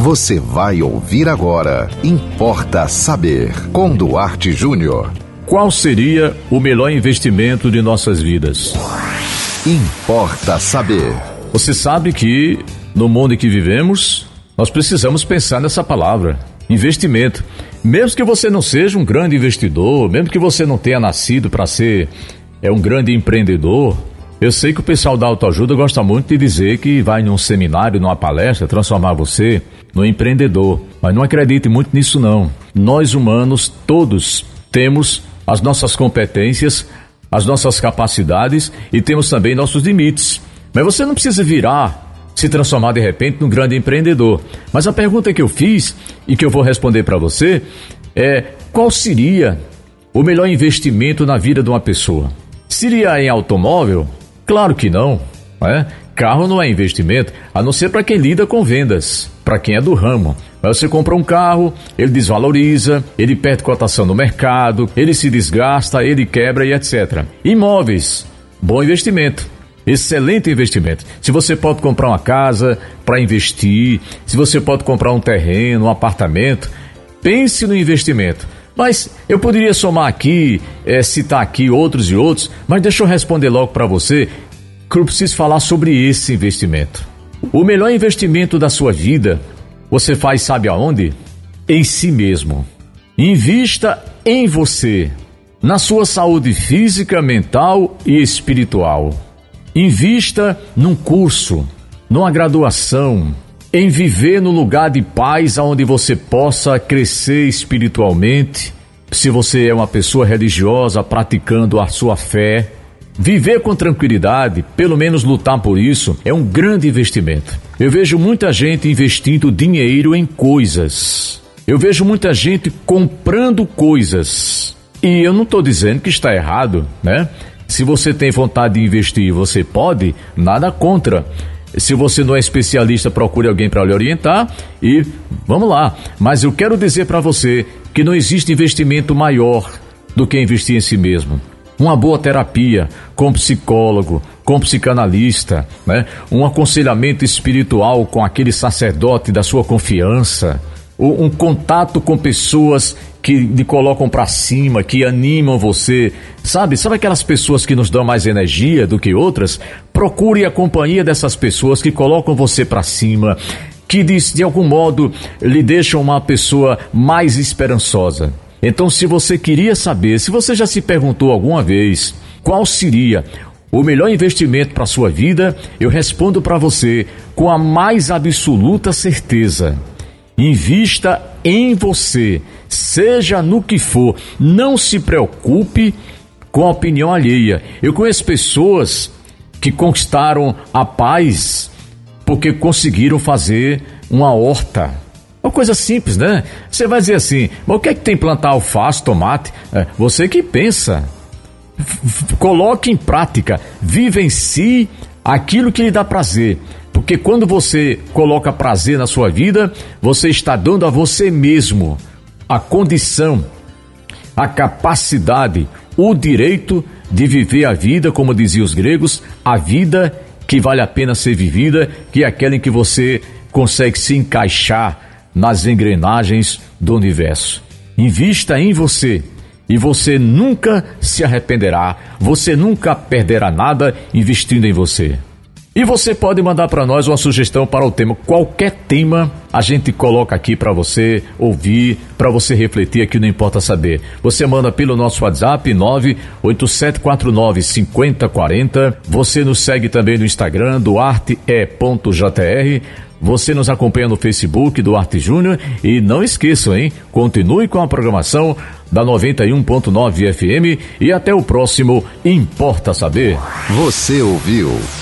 Você vai ouvir agora. Importa saber. Com Duarte Júnior. Qual seria o melhor investimento de nossas vidas? Importa saber. Você sabe que no mundo em que vivemos, nós precisamos pensar nessa palavra, investimento. Mesmo que você não seja um grande investidor, mesmo que você não tenha nascido para ser é um grande empreendedor, eu sei que o pessoal da autoajuda gosta muito de dizer que vai num seminário, numa palestra, transformar você no empreendedor. Mas não acredite muito nisso não. Nós humanos, todos, temos as nossas competências, as nossas capacidades e temos também nossos limites. Mas você não precisa virar, se transformar de repente num grande empreendedor. Mas a pergunta que eu fiz e que eu vou responder para você é: qual seria o melhor investimento na vida de uma pessoa? Seria em automóvel? Claro que não. É? Carro não é investimento, a não ser para quem lida com vendas, para quem é do ramo. Você compra um carro, ele desvaloriza, ele perde cotação no mercado, ele se desgasta, ele quebra e etc. Imóveis, bom investimento. Excelente investimento. Se você pode comprar uma casa para investir, se você pode comprar um terreno, um apartamento, pense no investimento. Mas eu poderia somar aqui, é, citar aqui outros e outros, mas deixa eu responder logo para você que eu preciso falar sobre esse investimento. O melhor investimento da sua vida você faz, sabe aonde? Em si mesmo. Invista em você, na sua saúde física, mental e espiritual. Invista num curso, numa graduação, em viver no lugar de paz onde você possa crescer espiritualmente. Se você é uma pessoa religiosa praticando a sua fé, viver com tranquilidade, pelo menos lutar por isso, é um grande investimento. Eu vejo muita gente investindo dinheiro em coisas. Eu vejo muita gente comprando coisas. E eu não estou dizendo que está errado, né? Se você tem vontade de investir, você pode, nada contra. Se você não é especialista, procure alguém para lhe orientar e vamos lá. Mas eu quero dizer para você que não existe investimento maior do que investir em si mesmo. Uma boa terapia com psicólogo, com psicanalista, né? um aconselhamento espiritual com aquele sacerdote da sua confiança, um contato com pessoas que lhe colocam para cima, que animam você. Sabe? Sabe aquelas pessoas que nos dão mais energia do que outras? Procure a companhia dessas pessoas que colocam você para cima, que de, de algum modo lhe deixam uma pessoa mais esperançosa. Então, se você queria saber, se você já se perguntou alguma vez qual seria o melhor investimento para sua vida, eu respondo para você com a mais absoluta certeza. Invista em você, seja no que for. Não se preocupe com a opinião alheia. Eu conheço pessoas que conquistaram a paz porque conseguiram fazer uma horta. Uma coisa simples, né? Você vai dizer assim, mas o que é que tem plantar alface, tomate? É, você que pensa. Coloque em prática, vivencie aquilo que lhe dá prazer. Porque quando você coloca prazer na sua vida, você está dando a você mesmo a condição, a capacidade, o direito de viver a vida, como diziam os gregos, a vida que vale a pena ser vivida, que é aquela em que você consegue se encaixar nas engrenagens do universo. Invista em você e você nunca se arrependerá, você nunca perderá nada investindo em você. E você pode mandar para nós uma sugestão para o tema. Qualquer tema a gente coloca aqui para você ouvir, para você refletir aqui, não importa saber. Você manda pelo nosso WhatsApp 98749 5040. Você nos segue também no Instagram, duarte.jr. Você nos acompanha no Facebook do Arte Júnior e não esqueçam, hein? Continue com a programação da 91.9 FM e até o próximo Importa Saber. Você ouviu